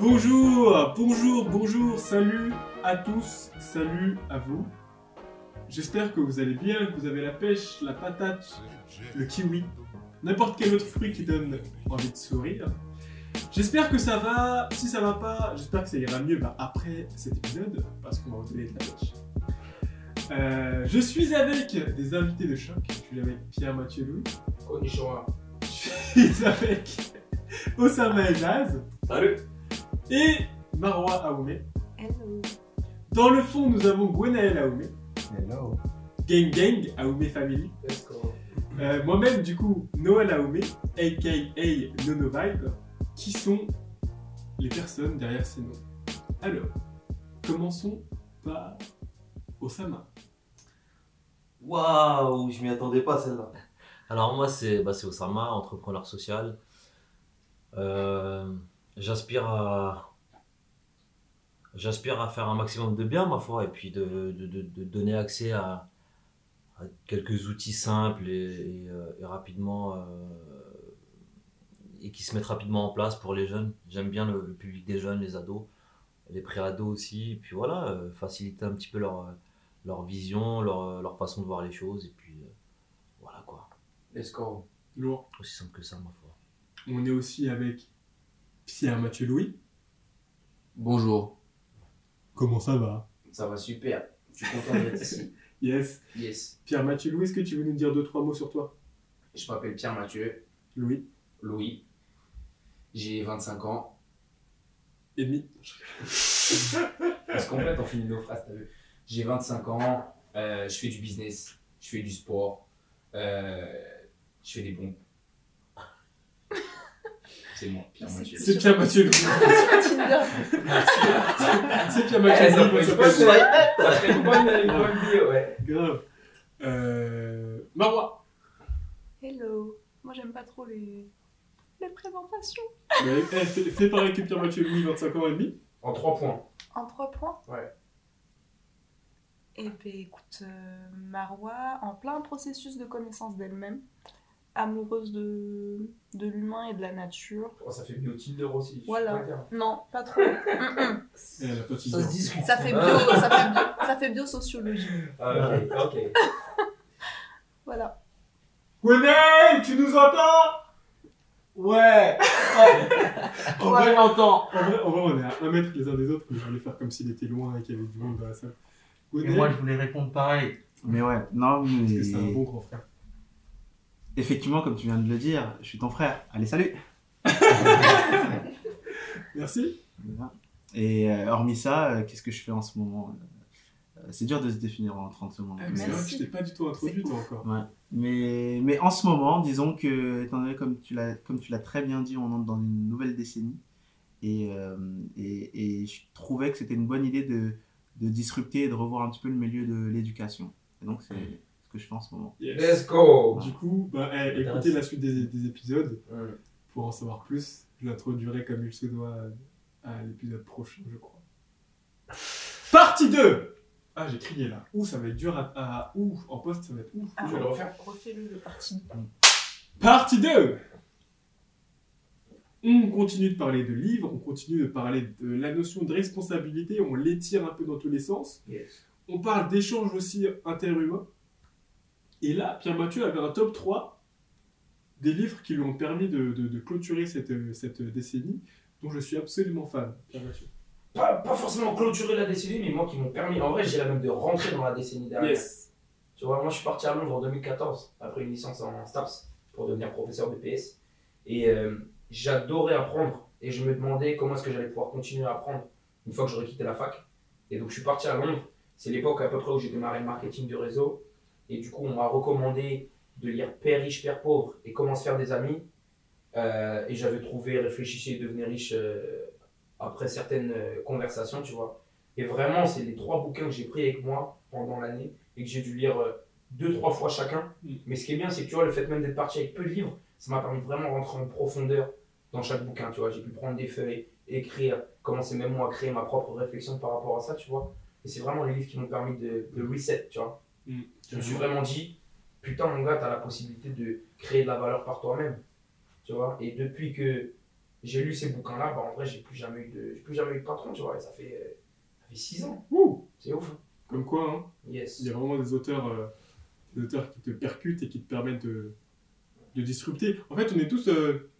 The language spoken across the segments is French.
Bonjour, bonjour, bonjour, salut à tous, salut à vous. J'espère que vous allez bien, que vous avez la pêche, la patate, le kiwi, n'importe quel autre fruit qui donne envie de sourire. J'espère que ça va, si ça va pas, j'espère que ça ira mieux bah, après cet épisode, parce qu'on va vous donner de la pêche. Euh, je suis avec des invités de choc, je suis avec Pierre-Mathieu Louis, Konnichiwa. je suis avec Osama Elaz Salut. Et Marwa Aoumé. Hello. Dans le fond, nous avons Gwenaël Aoumé, Hello. Gang Gang Aoumé Family. Let's go. Euh, Moi-même, du coup, Noël Aoumé, aka Nono Vibe, qui sont les personnes derrière ces noms? Alors, commençons par Osama. Waouh, je m'y attendais pas celle-là. Alors moi c'est bah, c'est Osama, entrepreneur social. Euh, j'aspire à j'aspire à faire un maximum de bien ma foi et puis de, de- de- de donner accès à, à quelques outils simples et, et, euh, et rapidement euh, et qui se mettent rapidement en place pour les jeunes. J'aime bien le, le public des jeunes, les ados, les pré-ados aussi. Et puis voilà, euh, faciliter un petit peu leur leur vision, leur, leur façon de voir les choses, et puis euh, voilà quoi. Let's go. Lourd. Aussi simple que ça, ma foi. On est aussi avec Pierre-Mathieu Louis. Bonjour. Comment ça va? Ça va super. Je suis content d'être ici. Yes. Yes. Pierre-Mathieu Louis, est-ce que tu veux nous dire deux, trois mots sur toi? Je m'appelle Pierre Mathieu Louis Louis. J'ai 25 ans. et demi. On se complète, on finit nos phrases, t'as vu. J'ai 25 ans. euh, je fais du business. Je fais du sport. euh, je fais des pompes. C'est moi, Pierre Mathieu. C'est Pierre-Mathieu Louis. Tinder. C'est Pierre-Mathieu ça Louis. fait ça une s'appelle. bonne- ça fait une bonne, vie, ouais. Grave. Euh... Marwa. Hello. Moi, j'aime pas trop les, les présentations. Ouais, eh, fais, fais pareil que Pierre-Mathieu Louis, 25 ans et demi. En 3 points. En trois points Ouais. Eh ben, écoute, euh, Marwa, en plein processus de connaissance d'elle-même, amoureuse de, de l'humain et de la nature. Oh, ça fait bio Tinder aussi. Voilà. Non, pas trop. Pas de Ça se discute. ça fait bio, ça fait bio, ça fait biosociologie. Ah, ok, ok. Voilà. Gwenaël, tu nous entends? Ouais En vrai, l'entend. en vrai, en vrai, on est à un mètre les uns des autres, mais je voulais faire comme s'il était loin et qu'il y avait du monde dans la salle. Et moi, je voulais répondre pareil. Mais ouais, non, parce mais. que c'est un bon grand frère. Effectivement, comme tu viens de le dire, je suis ton frère. Allez, salut Merci. Et euh, hormis ça, euh, qu'est-ce que je fais en ce moment Euh, C'est dur de se définir en 30 secondes. Euh, Mais c'est vrai que Merci. je t'ai pas du tout introduit, toi, encore. Ouais. Mais, mais en ce moment, disons que, étant donné, comme tu l'as comme tu l'as très bien dit, on entre dans une nouvelle décennie. Et, euh, et, et je trouvais que c'était une bonne idée de, de disrupter et de revoir un petit peu le milieu de l'éducation. Et donc, c'est ce que je fais en ce moment. Yes. Let's go. Du coup, bah, eh, écoutez la suite des, des épisodes pour en savoir plus. Je l'introduirai comme il se doit à l'épisode prochain, je crois. Partie 2 Ah, j'ai crié là. Ouh, ça va être dur à. à- Ouh, en poste, ça va être ouf. Ah, Tu veux le refaire? Refais-le le parti. Partie 2 On continue de parler de livres, on continue de parler de la notion de responsabilité, on l'étire un peu dans tous les sens. Yes. On parle d'échanges aussi interhumains. Et là, Pierre-Mathieu avait un top 3 des livres qui lui ont permis de, de- de clôturer cette, cette décennie, dont je suis absolument fan. Pas, pas forcément clôturer la décennie, mais moi qui m'ont permis, en vrai, je dirais même de rentrer dans la décennie dernière. Yes. Tu vois, moi je suis parti à Londres en 2014, après une licence en STAPS, pour devenir professeur de PS. Et euh, j'adorais apprendre, et je me demandais comment est-ce que j'allais pouvoir continuer à apprendre une fois que j'aurais quitté la fac. Et donc je suis parti à Londres, c'est l'époque à peu près où j'ai démarré le marketing de réseau. Et du coup, on m'a recommandé de lire Père riche, Père pauvre et Comment se faire des amis. Euh, et j'avais trouvé Réfléchissez et devenez riche euh, après certaines euh, conversations, tu vois. Et vraiment, c'est les trois bouquins que j'ai pris avec moi pendant l'année et que j'ai dû lire deux, trois fois chacun. Mm. Mais ce qui est bien, c'est que tu vois, le fait même d'être parti avec peu de livres, ça m'a permis de vraiment rentrer en profondeur dans chaque bouquin, tu vois. J'ai pu prendre des feuilles, écrire, commencer même moi à créer ma propre réflexion par rapport à ça, tu vois. Et c'est vraiment les livres qui m'ont permis de, de reset, tu vois. Mm. Je me suis vraiment dit, putain, mon gars, t'as la possibilité de créer de la valeur par toi-même. Tu vois? Et depuis que j'ai lu ces bouquins-là, bah, en vrai, j'ai plus jamais eu de, plus jamais eu de patron, tu vois. Et ça fait, euh, ça fait 6 ans. C'est ouf. hein. comme quoi, hein. Yes. Il y a vraiment des auteurs, euh, des auteurs qui te percutent et qui te permettent de, de disrupter. En fait, on est tous, euh,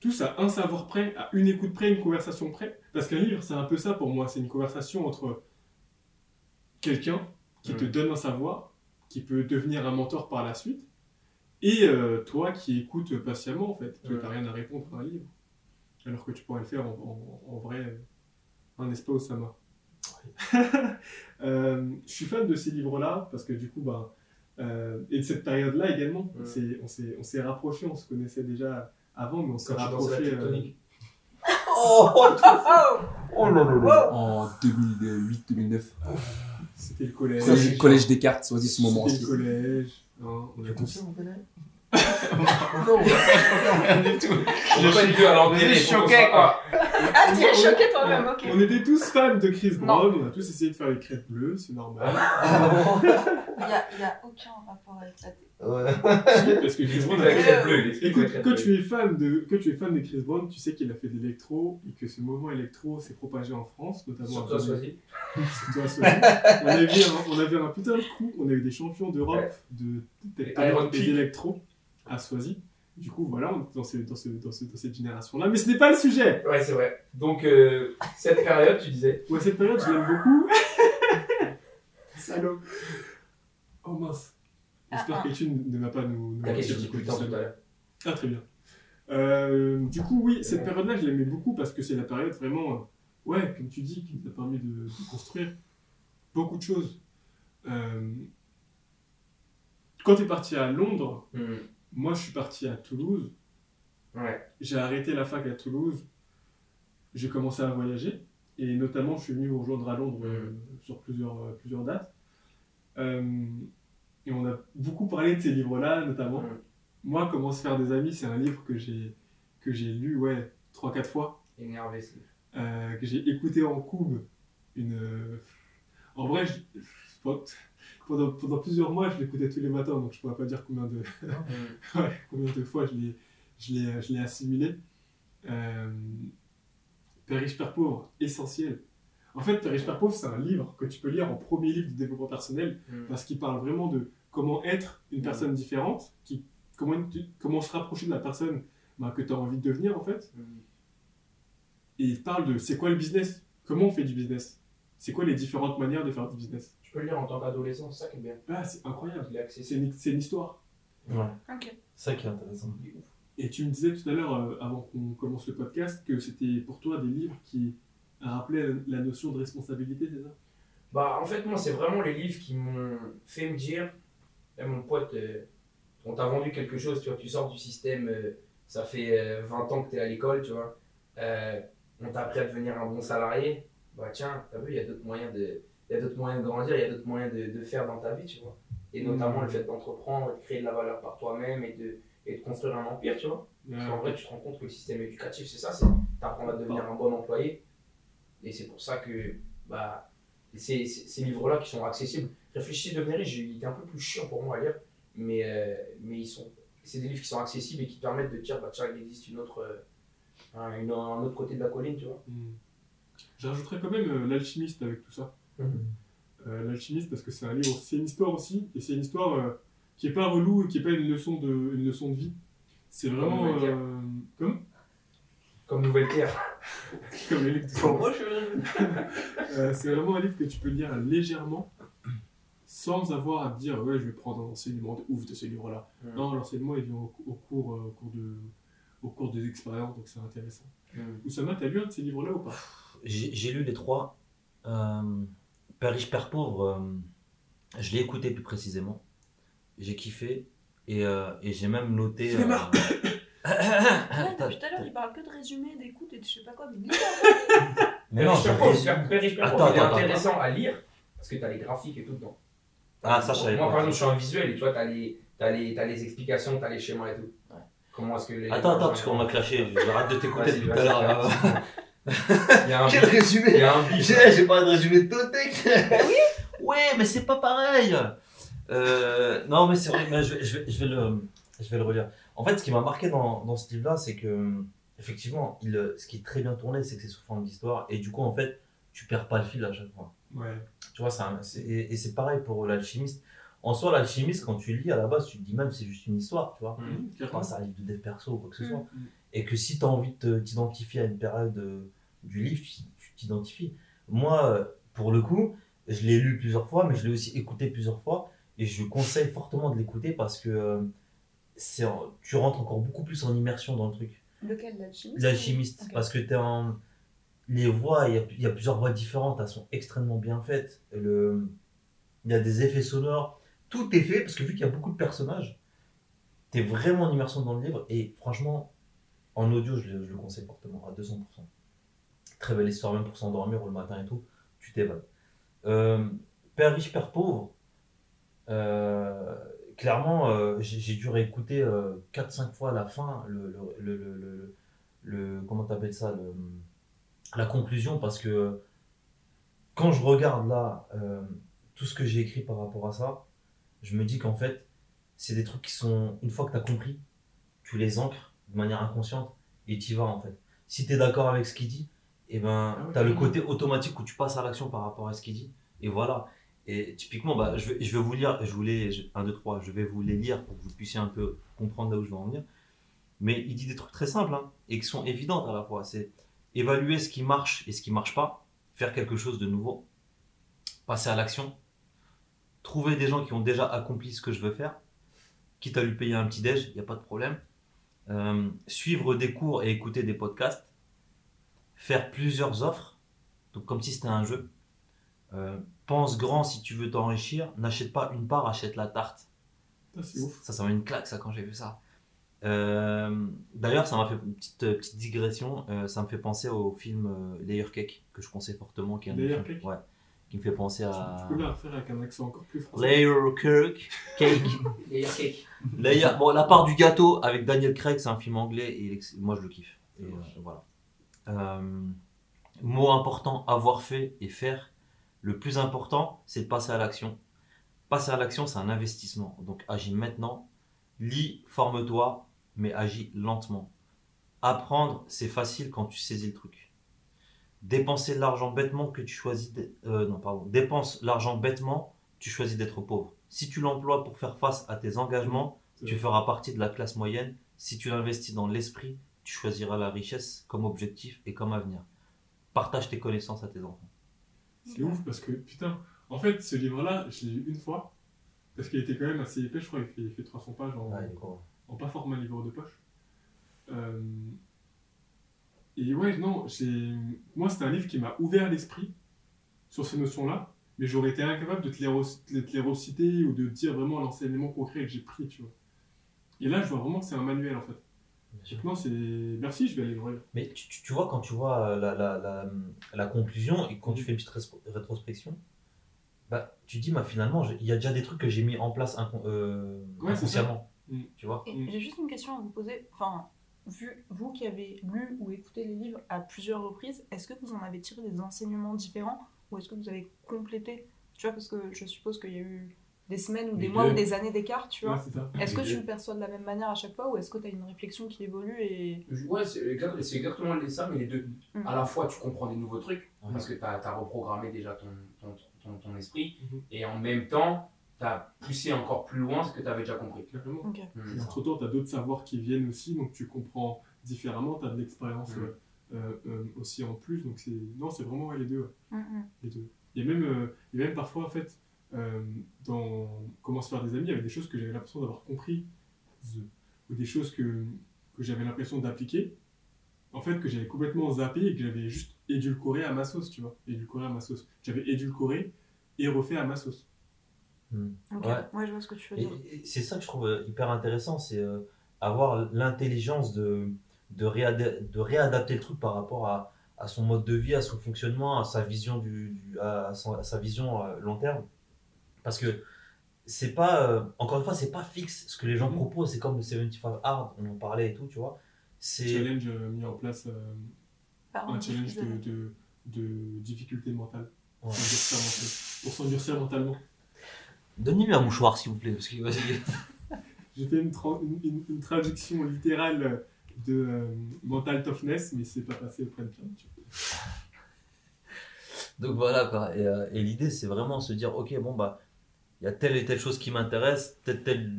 tous à un savoir près, à une écoute près, une conversation près. Parce qu'un livre, c'est un peu ça pour moi. C'est une conversation entre quelqu'un qui te Mm. donne un savoir, qui peut devenir un mentor par la suite, et euh, toi qui écoutes patiemment, en fait. Tu Mm. n'as rien à répondre à un livre. Alors que tu pourrais le faire en, en- en vrai, euh, hein, n'est-ce pas, Osama Euh, je suis fan de ces livres-là parce que du coup, bah, euh, et de cette période-là également, Mm. on s'est- rapprochés, on se connaissait déjà avant, mais on s'est rapprochés. euh. Oh, Oh oh là là là. En 2008-2009. C'était le collège. Collège, collège Descartes, choisis ce moment. C'était le collège. hein, on a Rien du tout. On va pas à l'enterrer, Je choquais, soit- quoi. Ah, tu es choqué toi-même, ok. On était tous fans de Chris. Brown, on a tous essayé de faire les crêpes bleues, c'est normal. Il n'y a, il y a aucun rapport avec la tête. Ouais. Parce que Chris Brown a fait... crête bleue, Écoute, quand tu es fan de, quand tu es fan de Chris Brown, tu sais qu'il a fait de l'électro et que ce mouvement électro s'est propagé en France, notamment Surtout à. Soisy. Surtout à Soisy. on, avait un, on avait un putain de coup, on a eu des champions d'Europe Ouais. de Peak. d'électro à Soisy. Du coup, voilà, on est dans, ce- dans, ce- dans, ce- dans cette génération-là. Mais ce n'est pas le sujet Ouais, c'est vrai. Donc, euh, cette période, tu disais. Ouais, cette période, je l'aime beaucoup. Salaud. Oh mince. J'espère Ah, que tu ne vas pas nous... nous T'inquiète, j'ai dit du coup, tout à l'heure. Ah, très bien. Euh, du coup, oui, cette période-là, je l'aimais beaucoup parce que c'est la période vraiment, euh, ouais, comme tu dis, qui nous a permis de, de construire beaucoup de choses. Euh, quand tu es parti à Londres, Hmm. Moi je suis parti à Toulouse, Ouais. j'ai arrêté la fac à Toulouse, j'ai commencé à voyager, et notamment je suis venu vous rejoindre à Londres euh, sur plusieurs, euh, plusieurs dates. Euh, et on a beaucoup parlé de ces livres-là, notamment. Mm. Moi, Comment se faire des amis, c'est un livre que j'ai que j'ai lu ouais, 3-4 fois, Énervé, c'est. euh, que j'ai écouté en coube. Une, euh, En vrai, je- pendant, pendant plusieurs mois, je l'écoutais tous les matins, donc je pourrais pas dire combien de, Hmm. Ouais, combien de fois je l'ai, assimilé. Euh, Père riche, Père pauvre, essentiel. En fait, Père riche, Père pauvre, c'est un livre que tu peux lire en premier livre de développement personnel Hmm. parce qu'il parle vraiment de comment être une personne différente, qui, comment, comment se rapprocher de la personne bah, que tu as envie de devenir en fait. Hmm. Et il parle de c'est quoi le business, comment on fait du business, c'est quoi les différentes manières de faire du business? Tu peux le lire en tant qu'adolescent, c'est ça qui est bien. Ah, c'est incroyable, c'est une, histoire. Ouais. Ok. Ça qui est intéressant. Et tu me disais tout à l'heure, euh, avant qu'on commence le podcast, que c'était pour toi des livres qui rappelaient la notion de responsabilité, c'est ça? Bah, en fait, moi, c'est vraiment les livres qui m'ont fait me dire Eh, mon pote, euh, on t'a vendu quelque chose, tu vois, tu sors du système, euh, ça fait euh, 20 ans que tu es à l'école, tu vois. Euh, on t'a appris à devenir un bon salarié. Bah, tiens, t'as vu, il y a d'autres moyens de. Il y a d'autres moyens de grandir, il y a d'autres moyens de, de faire dans ta vie, tu vois. Et notamment le fait d'entreprendre, de créer de la valeur par toi-même et de, et de construire un empire, tu vois. Parce qu'en vrai, tu te rends compte que le système éducatif, c'est ça, c'est t'apprendre à devenir un bon employé. Et c'est pour ça que bah, ces, ces, ces livres-là qui sont accessibles, Réfléchissez, devenir riche, il était un peu plus chiant pour moi à lire, mais, euh, mais ils sont, c'est des livres qui sont accessibles et qui te permettent de dire, bah, tiens, il existe une autre, euh, un, une- un autre côté de la colline, tu vois. Hmm. J'ajouterais quand même euh, l'alchimiste avec tout ça. Mhm. Euh, l'alchimiste parce que c'est un livre, c'est une histoire aussi, et c'est une histoire euh, qui est pas relou et qui est pas une leçon de, une leçon de vie. C'est vraiment Comme Nouvelle euh, comme? Comme Nouvelle Terre. comme les livres de Pour moi, je Euh, c'est vraiment un livre que tu peux lire légèrement sans avoir à te dire ouais je vais prendre un enseignement de ouf de ce livre là Mhm. non l'enseignement il vient au, au cours euh, au cours de au cours des expériences donc c'est intéressant Oussama t'as lu un de ces livres là ou pas? J'ai lu les trois. Euh, Père riche, Père pauvre, euh, je l'ai écouté plus précisément. J'ai kiffé et, euh, et j'ai même noté. euh. Ouais, depuis tout à l'heure, il parle que de résumé, d'écoute et de je sais pas quoi. Mais Mais non, Père Pauvre, résumé. Père- Riche, Père Attends, Pauvre, il est attends, intéressant à lire parce que tu as les graphiques et tout dedans. Ah, ça, je savais Moi, par exemple, je suis un visuel et tu vois, tu as les, t'as les, t'as les explications, tu as les schémas et tout. Ouais. Comment est-ce que les. Attends, attends, parce qu'on m'a clashé. J'arrête de t'écouter depuis tout à l'heure. Il y a un Quel bif. Il résumé y a un bif. J'ai j'ai parlé de résumé de Totec Ouais, mais c'est pas pareil euh, Non, mais c'est vrai, mais je, vais, je, vais, je, vais le, je vais le relire. En fait, ce qui m'a marqué dans, dans ce livre-là, c'est que, effectivement, il, ce qui est très bien tourné, c'est que c'est sous forme d'histoire. Et du coup, en fait, tu perds pas le fil à chaque fois. Ouais. Tu vois, c'est un- c'est- et, et c'est pareil pour l'alchimiste. En soi, l'alchimiste, quand tu lis à la base, tu te dis même c'est juste une histoire, tu vois. Mm. Enfin, c'est un livre de dev perso ou quoi que ce Mm. soit. Et que si tu as envie de t'identifier à une période euh, du livre, tu t'identifies. Moi, euh, pour le coup, je l'ai lu plusieurs fois, mais je l'ai aussi écouté plusieurs fois. Et je conseille fortement de l'écouter parce que euh, c'est tu rentres encore beaucoup plus en immersion dans le truc. Lequel? L'alchimiste L'alchimiste, parce que tu en. Les voix, il y, a, il y a plusieurs voix différentes, elles sont extrêmement bien faites. Le... Il y a des effets sonores, tout est fait, parce que vu qu'il y a beaucoup de personnages, tu es vraiment en immersion dans le livre, et franchement, en audio, je le, je le conseille fortement, à 200%. Très belle histoire, même pour s'endormir le matin et tout, tu t'évades. Euh, Père riche, Père pauvre, euh, clairement, euh, j'ai dû réécouter 4-5 fois la fin le, le, le, le, comment t'appelles ça la conclusion parce que quand je regarde là tout ce que j'ai écrit par rapport à ça je me dis qu'en fait c'est des trucs qui sont une fois que tu as compris tu les ancres de manière inconsciente et tu y vas en fait si tu es d'accord avec ce qu'il dit et ben Ah tu as le côté automatique où tu passes à l'action par rapport à ce qu'il dit. Et voilà. Et typiquement bah, je, vais, je vais vous lire. Je voulais 1 2 3 je vais vous les lire pour que vous puissiez un peu comprendre là où je veux en venir. Mais il dit des trucs très simples hein, et qui sont évidentes à la fois. C'est évaluer ce qui marche et ce qui marche pas, faire quelque chose de nouveau, passer à l'action, trouver des gens qui ont déjà accompli ce que je veux faire, quitte à lui payer un petit déj, il n'y a pas de problème. Euh, suivre des cours et écouter des podcasts, faire plusieurs offres, donc comme si c'était un jeu. Euh, pense grand si tu veux t'enrichir, n'achète pas une part, achète la tarte. Ouf. Ça, ça m'a une claque, ça, quand j'ai vu ça. Euh, D'ailleurs, ça m'a fait une petite, euh, petite digression. euh, ça me fait penser au film euh, Layer Cake, que je conseille fortement. Qui est un Layer film- Cake Ouais. Qui me fait penser Tu à. peux la refaire avec un accent encore plus français. Layer Cake. Cake. Layer cake. Layer- Bon, La part du gâteau avec Daniel Craig, c'est un film anglais et il moi je le kiffe. Et, euh, voilà. Euh, mot important avoir fait et faire. Le plus important, c'est de passer à l'action. Passer à l'action, c'est un investissement. Donc agis maintenant. Lis, forme-toi, mais agis lentement. Apprendre, c'est facile quand tu saisis le truc. Dépenser de l'argent bêtement que tu choisis. d'être- euh, non, pardon. Dépense l'argent bêtement, tu choisis d'être pauvre. Si tu l'emploies pour faire face à tes engagements, tu feras partie de la classe moyenne. Si tu l'investis dans l'esprit, tu choisiras la richesse comme objectif et comme avenir. Partage tes connaissances à tes enfants. C'est ouf parce que, putain, en fait, ce livre-là, je l'ai lu une fois. Parce qu'il était quand même assez épais, je crois, il fait, il fait 300 pages en, en pas format livre de poche. Euh, Et ouais, non, moi c'était un livre qui m'a ouvert l'esprit sur ces notions-là, mais j'aurais été incapable de te les, re- de te les reciter ou de dire vraiment l'enseignement concret que j'ai pris, tu vois. Et là, je vois vraiment que c'est un manuel en fait. Non, c'est. Merci, je vais aller le. Mais tu, tu- tu vois, quand tu vois euh, la, la, la, la conclusion et quand tu fais une petite rétrospection, bah, tu dis, bah, finalement, il y a déjà des trucs que j'ai mis en place incon- euh, Ouais, inconsciemment. Mm. Tu vois Mm. j'ai juste une question à vous poser. Enfin, vu vous qui avez lu ou écouté les livres à plusieurs reprises, est-ce que vous en avez tiré des enseignements différents ou est-ce que vous avez complété? Tu vois, parce que je suppose qu'il y a eu des semaines ou des mois ou des années d'écart, tu vois. Ouais. Est-ce que tu le perçois de la même manière à chaque fois ou est-ce que tu as une réflexion qui évolue et. Ouais, c'est exact- c'est exactement les- ça, mais les deux. Mm. À la fois, tu comprends des nouveaux trucs, parce que tu as, reprogrammé déjà ton, ton, ton, ton esprit, Mhm. et en même temps, tu as poussé encore plus loin ce que tu avais déjà compris. Mm. Et entre-temps, tu as d'autres savoirs qui viennent aussi, donc tu comprends différemment, tu as de l'expérience euh, euh, euh, aussi en plus. Donc c'est non, c'est vraiment ouais, les deux. ouais, les deux. A même, euh, a même parfois, en fait, euh, dans Comment se faire des amis, il y avait des choses que j'avais l'impression d'avoir compris, ou des choses que, que j'avais l'impression d'appliquer, en fait, que j'avais complètement zappé et que j'avais juste édulcoré à ma sauce, tu vois. Édulcoré à ma sauce. J'avais édulcoré et refait à ma sauce. Mm. Ok. Ouais. Ouais. je vois ce que tu veux Et, dire. et c'est ça que je trouve euh, hyper intéressant, c'est euh, avoir l'intelligence de, de, réada- de réadapter le truc par rapport à, à son mode de vie, à son fonctionnement, à sa vision, du, du- à, son- à sa vision euh, long terme. Parce que c'est pas, euh, encore une fois, c'est pas fixe ce que les gens Mhm. proposent, c'est comme le 75 Hard, on en parlait et tout, tu vois. C'est Challenge euh, mis en place, euh, Pardon, un challenge de, de, de difficulté mentale. Ouais. Pour s'endurcir mentalement. Donnez-lui un mouchoir s'il vous plaît, parce que J'ai fait une, tra- une- une- une traduction littérale de euh, Mental Toughness, mais c'est pas passé auprès de Pierre. tu vois. Donc voilà, quoi. Et, euh, et l'idée, c'est vraiment se dire, ok, bon, bah, il y a telle et telle chose qui m'intéresse, telle, telle,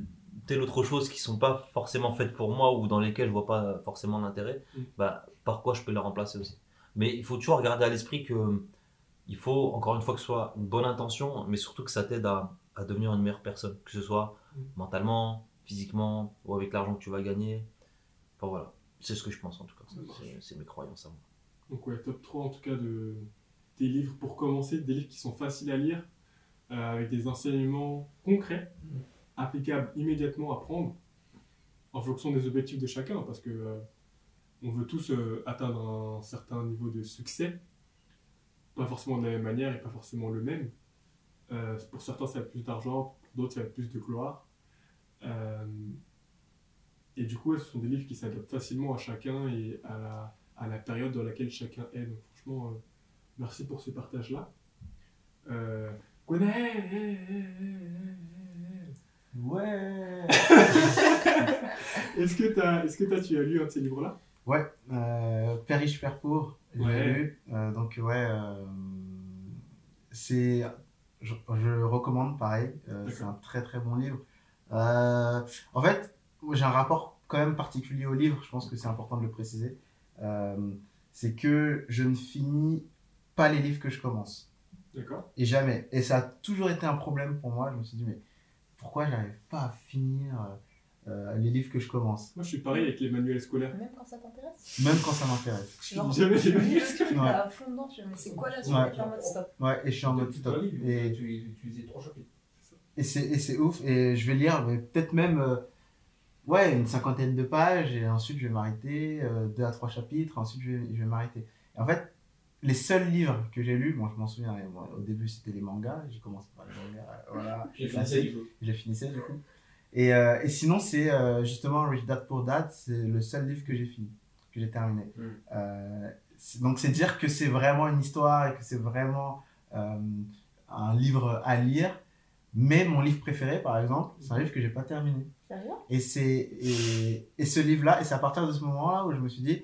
telle autre chose qui sont pas forcément faites pour moi ou dans lesquelles je vois pas forcément l'intérêt, Mm. bah, par quoi je peux les remplacer aussi. Mais il faut toujours garder à l'esprit que il faut, encore une fois, que ce soit une bonne intention, mais surtout que ça t'aide à, à devenir une meilleure personne, que ce soit Mm. mentalement, physiquement, ou avec l'argent que tu vas gagner. Enfin voilà, c'est ce que je pense en tout cas. C'est- mes croyances à moi. Donc ouais, top 3 en tout cas de des livres pour commencer, des livres qui sont faciles à lire, euh, avec des enseignements concrets, applicables immédiatement à prendre, en fonction des objectifs de chacun, parce que euh, on veut tous euh, atteindre un certain niveau de succès, pas forcément de la même manière et pas forcément le même. Pour certains, ça va être plus d'argent, pour d'autres, ça va être plus de gloire. Et du coup, ce sont des livres qui s'adaptent facilement à chacun et à la, période dans laquelle chacun est. Donc franchement, merci pour ce partage-là. Gwenaël Ouais Est-ce que, t'as- est-ce que t'as- tu as lu un de ces livres-là? Ouais, euh, Père riche, Père pauvre, j'ai Ouais. lu. Euh, donc, ouais, euh, c'est. Je, je recommande, pareil. euh, c'est un très très bon livre. Euh, en fait, j'ai un rapport quand même particulier au livre, je pense que c'est important de le préciser. Euh, c'est que je ne finis pas les livres que je commence. D'accord Et jamais. Et ça a toujours été un problème pour moi. Je me suis dit, mais pourquoi j'arrive pas à finir euh, les livres que je commence? Moi, je suis pareil avec les manuels scolaires. Même quand ça t'intéresse? Même quand ça m'intéresse. Genre, Jamais tu lu. lis le script Ouais. à fond dedans, mais c'est quoi la suite Ouais. En mode stop. Ouais, et je suis en mode stop. Et, tu, tu lisais trois chapitres. et c'est et c'est ouf. Et je vais lire mais peut-être même euh, ouais, une cinquantaine de pages. Et ensuite, je vais m'arrêter. euh, deux à trois chapitres. Ensuite, je vais, je vais m'arrêter. Et en fait, les seuls livres que j'ai lus, bon, je m'en souviens, bon, au début, c'était les mangas. J'ai commencé par les mangas. euh, Voilà. J'ai fini ça du coup. je les finissais du coup. Et, euh, et sinon, c'est euh, justement Rich Dad Poor Dad, c'est le seul livre que j'ai fini, que j'ai terminé. Mm. Euh, c'est- donc, c'est dire que c'est vraiment une histoire et que c'est vraiment euh, un livre à lire. Mais mon livre préféré, par exemple, c'est un livre que j'ai pas terminé. Sérieux? Et, c'est, et, et ce livre-là, et c'est à partir de ce moment-là où je me suis dit,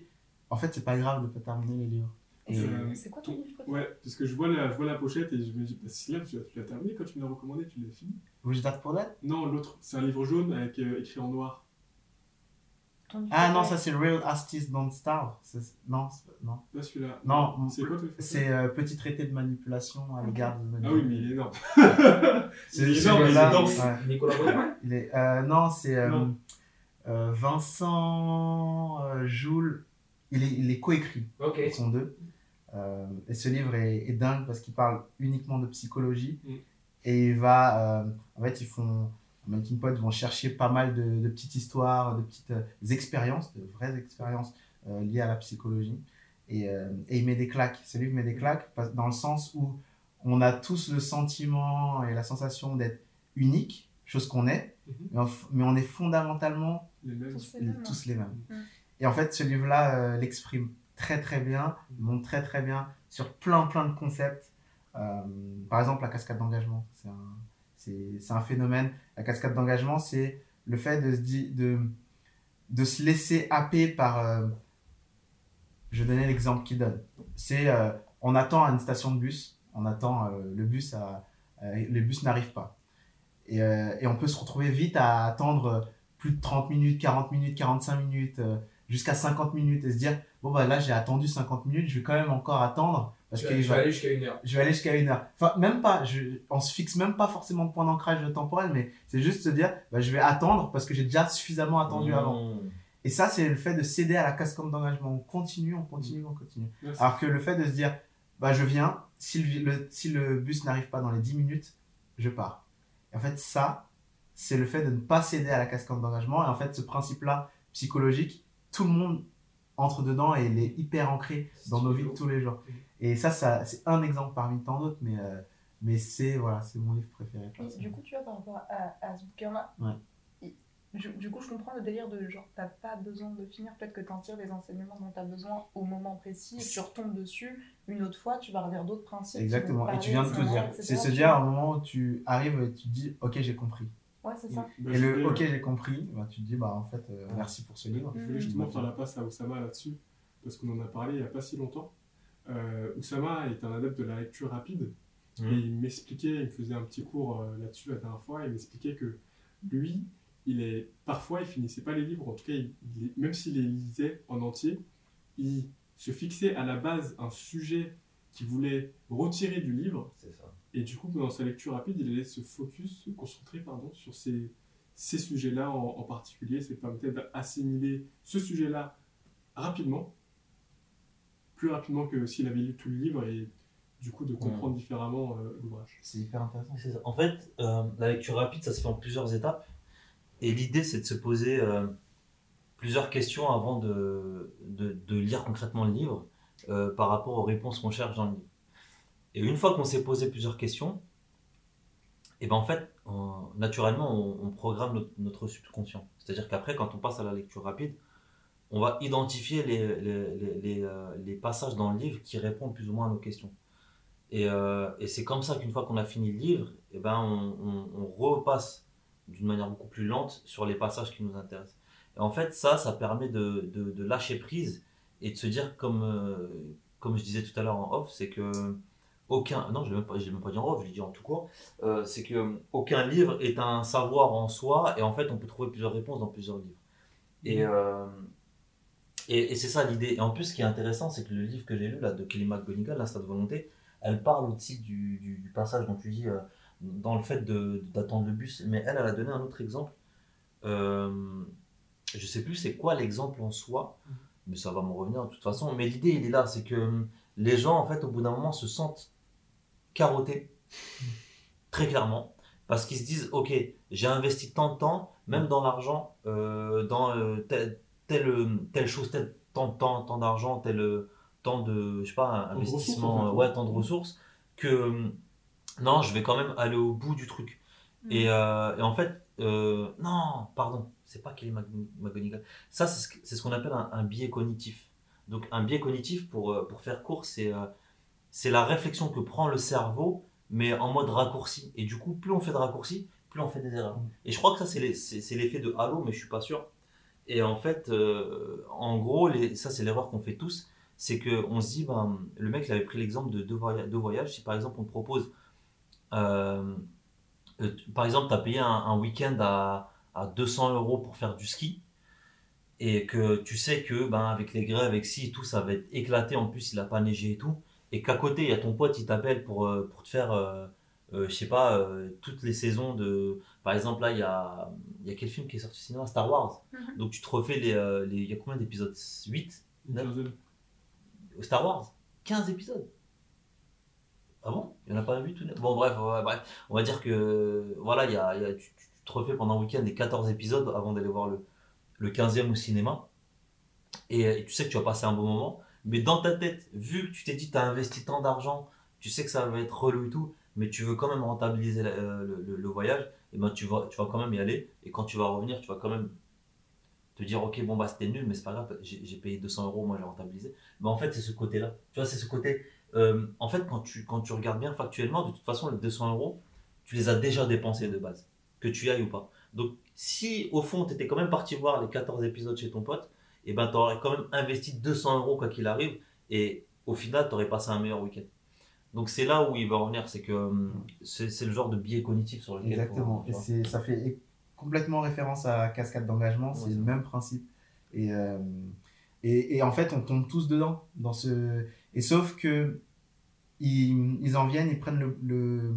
en fait, c'est pas grave de pas terminer les livres. Et Et- c'est- quoi ton livre Ouais, parce que je vois la, je vois la pochette et je me dis, bah, là, tu l'as terminé quand tu me l'as recommandé, tu l'as fini. Rich Dad Poor Dad Non, l'autre, c'est un livre jaune avec euh, écrit en noir. Ah non, ça c'est Real Artists Don't Starve. Non, c'est- non. Pas celui-là. Non, C'est quoi C'est euh, Petit traité de manipulation à l'égard de Ah oui, mais il est énorme. C'est il est c'est énorme, il est dense. ouais. Nicolas Il est, euh, non, c'est euh, euh, Vincent euh, Joule. Il est, il est coécrit. Ok. Ils sont deux. Euh, et ce livre est, est dingue parce qu'il parle uniquement de psychologie. Mm. Et il va. euh, en fait, ils font. Melting Pot vont chercher pas mal de, de petites histoires, de petites euh, expériences, de vraies expériences euh, liées à la psychologie. Et, euh, et il met des claques. Ce livre met des claques dans le sens où on a tous le sentiment et la sensation d'être unique, chose qu'on est, Mhm. mais on, f- mais on est fondamentalement Les mêmes. Tous les mêmes. tous les mêmes. Mm. Et en fait, ce livre-là euh, l'exprime très très bien, il montre très très bien sur plein plein de concepts. Euh, par exemple, la cascade d'engagement, c'est un, un phénomène. La cascade d'engagement, c'est le fait de se, de, de se laisser happer par... euh, je donner l'exemple qu'il donne. C'est, euh, on attend à une station de bus, on attend euh, le bus, le bus n'arrive pas. Et, et on peut se retrouver vite à attendre plus de 30 minutes, 40 minutes, 45 minutes, jusqu'à 50 minutes et se dire, bon bah là j'ai attendu 50 minutes, je vais quand même encore attendre parce Je que vais je je vais aller jusqu'à une heure. je vais aller jusqu'à une heure. Enfin, même pas, je, on se fixe même pas forcément de point d'ancrage temporel, mais c'est juste se dire, bah, je vais attendre parce que j'ai déjà suffisamment attendu Mmh. avant. Et ça, c'est le fait de céder à la cascade d'engagement. On continue, on continue, on continue. Alors que le fait de se dire, bah, je viens, si le, le- si le bus n'arrive pas dans les 10 minutes, je pars. Et en fait, ça, c'est le fait de ne pas céder à la cascade d'engagement. Et en fait, ce principe-là, psychologique, tout le monde entre dedans et il est hyper ancré dans nos vies de tous les jours. Et ça, ça c'est un exemple parmi tant d'autres, mais, euh, mais c'est voilà, c'est mon livre préféré. Et du coup, tu vois, par rapport à, à ce bouquin-là, Ouais. du, du coup, je comprends le délire de genre, t'as pas besoin de finir, peut-être que t'en tires les enseignements dont t'as besoin au moment précis, et tu retombes dessus une autre fois, tu vas revenir d'autres principes. Exactement. te Et tu viens de tout dire. C'est se dire à un moment où tu arrives et tu te dis, ok, j'ai compris. Ouais, c'est ça. Bah, Et le voulais- ok, j'ai compris, bah, tu te dis, bah en fait, euh, merci pour ce livre. Je voulais justement faire la passe à Oussama là-dessus, parce qu'on en a parlé il n'y a pas si longtemps. Euh, Oussama est un adepte de la lecture rapide, Mhm. et il m'expliquait, il me faisait un petit cours euh, là-dessus la dernière fois, et il m'expliquait que lui, il est, parfois, il finissait pas les livres, en tout cas, il- il est- même s'il les lisait en entier, il se fixait à la base un sujet qu'il voulait retirer du livre, C'est ça. Et du coup, dans sa lecture rapide, il allait se focus, se concentrer pardon, sur ces, ces sujets-là en, en particulier. Ça permettait d'assimiler ce sujet-là rapidement, plus rapidement que s'il avait lu tout le livre, et du coup de comprendre différemment euh, l'ouvrage. C'est hyper intéressant. Ça. En fait, euh, la lecture rapide, ça se fait en plusieurs étapes. Et l'idée, c'est de se poser euh, plusieurs questions avant de, de, de lire concrètement le livre par rapport aux réponses qu'on cherche dans le livre. Et une fois qu'on s'est posé plusieurs questions, et ben en fait, naturellement, on, programme notre, subconscient. C'est-à-dire qu'après, quand on passe à la lecture rapide, on va identifier les, les, euh, passages dans le livre qui répondent plus ou moins à nos questions. Et, euh, c'est comme ça qu'une fois qu'on a fini le livre, et ben on, repasse d'une manière beaucoup plus lente sur les passages qui nous intéressent. Et en fait, ça, ça permet de, de, de lâcher prise et de se dire, comme, euh, comme je disais tout à l'heure en off, c'est que aucun, non, je ne l'ai même, pas- dit en off, je l'ai dit en tout court, euh, c'est que aucun livre est un savoir en soi et en fait, on peut trouver plusieurs réponses dans plusieurs livres. Et, euh, et, et c'est ça l'idée. Et en plus, ce qui est intéressant, c'est que le livre que j'ai lu, là, de Kelly McGonigal, L'Instat de volonté, elle parle aussi du, du, du passage dont tu dis, euh, dans le fait d'attendre le bus. Mais elle, elle a donné un autre exemple. Euh, je sais plus c'est quoi l'exemple en soi, mais ça va me revenir de toute façon. Mais l'idée, il est là, c'est que les gens, en fait, au bout d'un moment, se sentent carottés, très clairement, parce qu'ils se disent, ok, j'ai investi tant de temps, même dans l'argent, euh, dans euh, tel- telle, telle chose, tel, tant, tant, tant d'argent, tel euh, tant de, je sais pas, investissement, euh, ouais, tant de ressources, que non, je vais quand même aller au bout du truc. Mm. Et, euh, et en fait, euh, non, pardon, c'est pas Kelly McGonigal. Ça, c'est ce, que- c'est ce qu'on appelle un, un biais cognitif. Donc, un biais cognitif, pour, euh, pour faire court, c'est euh, c'est la réflexion que prend le cerveau, mais en mode raccourci. Et du coup, plus on fait de raccourcis, plus on fait des erreurs. Et je crois que ça, c'est l'effet de halo, mais je suis pas sûr. Et en fait, euh, en gros, les, ça, c'est l'erreur qu'on fait tous. C'est qu'on se dit, ben, le mec, il avait pris l'exemple de deux, voya- deux voyages. Si par exemple, on te propose, euh, euh, par exemple, tu as payé un, un week-end à, à 200 euros pour faire du ski, et que tu sais que ben, avec les grèves, avec et tout, ça va être éclaté. En plus, il a pas neigé et tout. Et qu'à côté, il y a ton pote, il t'appelle pour, euh, pour te faire, euh, euh, je sais pas, euh, toutes les saisons de. Par exemple, là, il y a, il y a quel film qui est sorti au cinéma? Star Wars. Mhm. Donc, tu te refais les. euh, les il y a combien d'épisodes? 8 Une Neuf? quinzaine. Star Wars? 15 épisodes. Ah bon? Il n'y en a pas 8 ou 9 Bon, bref, ouais, bref. On va dire que. Voilà, il y a, il y a- tu, tu te refais pendant un week-end les 14 épisodes avant d'aller voir le, le 15e au cinéma. Et, et tu sais que tu vas passer un bon moment. Mais dans ta tête, vu que tu t'es dit tu as investi tant d'argent, tu sais que ça va être relou et tout, mais tu veux quand même rentabiliser euh, le, voyage, et ben tu vas, tu vas quand même y aller. Et quand tu vas revenir, tu vas quand même te dire ok, bon bah c'était nul, mais c'est pas grave, j'ai j'ai payé 200 euros, moi j'ai rentabilisé. Mais en fait, c'est ce côté-là. Tu vois, c'est ce côté. euh, en fait, quand tu, quand tu regardes bien factuellement, de toute façon, les 200 euros, tu les as déjà dépensés de base, que tu y ailles ou pas. Donc, si au fond, tu étais quand même parti voir les 14 épisodes chez ton pote, et ben tu aurais quand même investi 200 euros quoi qu'il arrive, et au final, tu aurais passé un meilleur week-end. Donc, c'est là où il va en venir, c'est que hum, c'est le genre de biais cognitif sur lequel. Exactement. faut- Et ça fait complètement référence à Cascade d'engagement, c'est le même principe. Et, euh, et, et en fait, on tombe tous dedans. Dans ce... Et sauf que ils, ils en viennent, ils prennent, le, le-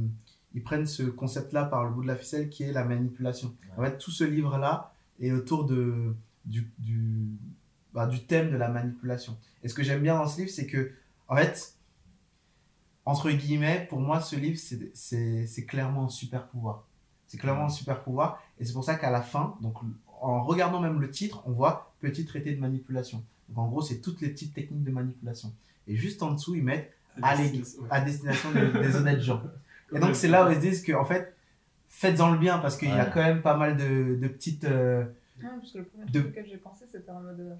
ils prennent ce concept-là par le bout de la ficelle qui est la manipulation. En fait, tout ce livre-là est autour de, du, du, bah, du thème de la manipulation. Et ce que j'aime bien dans ce livre, c'est que, en fait, entre guillemets, pour moi, ce livre, c'est- clairement un super pouvoir. C'est clairement un super pouvoir. Et c'est pour ça qu'à la fin, donc, en regardant même le titre, on voit petit traité de manipulation. Donc, en gros, c'est toutes les petites techniques de manipulation. Et juste en dessous, ils mettent Allez, Ouais. à destination des, des honnêtes gens. Et donc, c'est là où ils se disent que, en fait, faites-en le bien parce qu'il y a quand même pas mal de, de petites. euh, Non, parce que le premier De- truc auquel j'ai pensé, c'était en mode.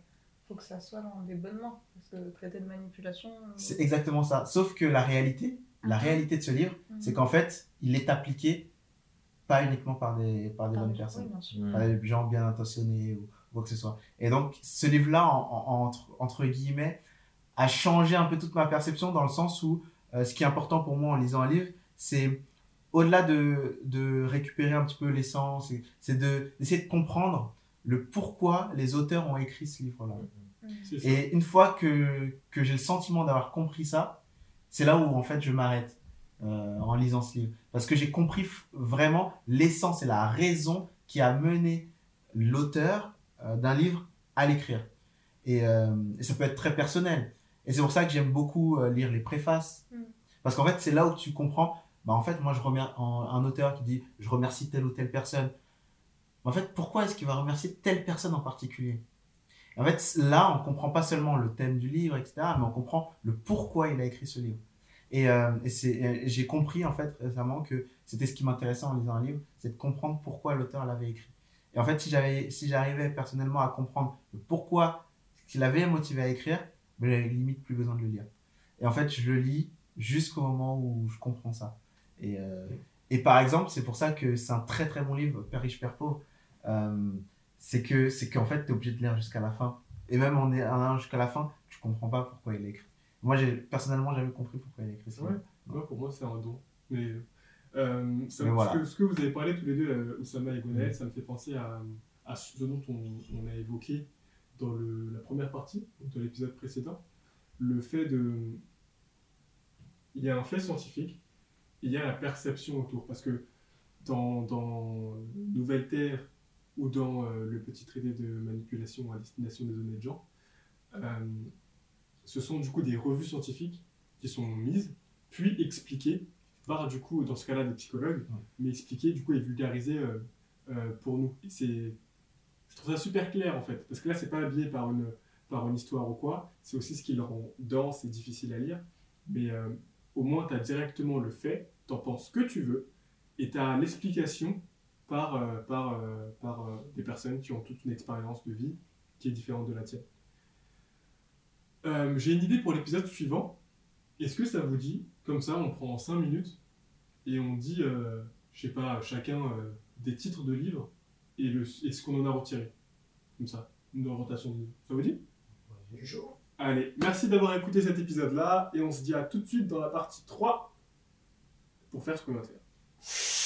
Faut que ça soit dans des bonnes mains. Parce que traiter de manipulation. euh, C'est exactement ça. Sauf que la réalité, la réalité de ce livre, Mhm. c'est qu'en fait, il est appliqué pas uniquement par des, par des bonnes personnes oui. Mm. par des gens bien intentionnés ou, quoi que ce soit. Et donc, ce livre-là, en- en- entre, entre guillemets, a changé un peu toute ma perception dans le sens où euh, ce qui est important pour moi en lisant un livre, c'est au-delà de, de récupérer un petit peu l'essence, c'est- c'est de- d'essayer de comprendre le pourquoi les auteurs ont écrit ce livre-là. C'est ça. Et une fois que, que j'ai le sentiment d'avoir compris ça, c'est là où en fait je m'arrête euh, en lisant ce livre. Parce que j'ai compris vraiment l'essence et la raison qui a mené l'auteur euh, d'un livre à l'écrire. Et, euh, et ça peut être très personnel. Et c'est pour ça que j'aime beaucoup euh, lire les préfaces. Mm. Parce qu'en fait, c'est là où tu comprends. Bah, en fait, moi, je remercie un auteur qui dit je remercie telle ou telle personne. En fait, pourquoi est-ce qu'il va remercier telle personne en particulier? En fait, là, on comprend pas seulement le thème du livre, etc., mais on comprend le pourquoi il a écrit ce livre. Et, euh, et j'ai compris, en fait, récemment que c'était ce qui m'intéressait en lisant un livre, c'est de comprendre pourquoi l'auteur l'avait écrit. Et en fait, si j'avais, si j'arrivais personnellement à comprendre le pourquoi, ce qui l'avait motivé à écrire, ben, j'avais limite plus besoin de le lire. Et en fait, je le lis jusqu'au moment où je comprends ça. Et, euh, et par exemple, c'est pour ça que c'est un très très bon livre, Père riche, Père pauvre. Euh, c'est que c'est qu'en fait, tu es obligé de lire jusqu'à la fin. Et même en allant jusqu'à la fin, tu comprends pas pourquoi il écrit. Moi, j'ai personnellement jamais compris pourquoi il a écrit ça. Ouais. Pour moi, c'est un don. Mais, euh, ça- Mais voilà. ce, que, ce que vous avez parlé tous les deux, euh, Oussama et Gonaël, ça me fait penser à, à ce dont on, on a évoqué dans le, la première partie, dans l'épisode précédent. Le fait de. Il y a un fait scientifique, il y a la perception autour. Parce que dans, dans Nouvelle Terre ou dans euh, le petit traité de manipulation à destination des honnêtes gens, euh, ce sont du coup des revues scientifiques qui sont mises, puis expliquées par du coup, dans ce cas-là, des psychologues, Ouais. mais expliquées du coup et vulgarisées euh, pour nous. C'est, je trouve ça super clair en fait, parce que là, c'est pas habillé par une, par une histoire ou quoi, c'est aussi ce qui le rend dense et difficile à lire, mais au moins, tu as directement le fait, t'en penses ce que tu veux, et tu as l'explication par, euh, par, euh, par euh, des personnes qui ont toute une expérience de vie qui est différente de la tienne. J'ai une idée pour l'épisode suivant. Est-ce que ça vous dit, comme ça, on prend 5 minutes et on dit, je sais pas, chacun des titres de livres et, le, et ce qu'on en a retiré? Comme ça, une orientation de livre. Ça vous dit? Chaud. Allez, merci d'avoir écouté cet épisode-là et on se dit à tout de suite dans la partie 3 pour faire ce qu'on va faire.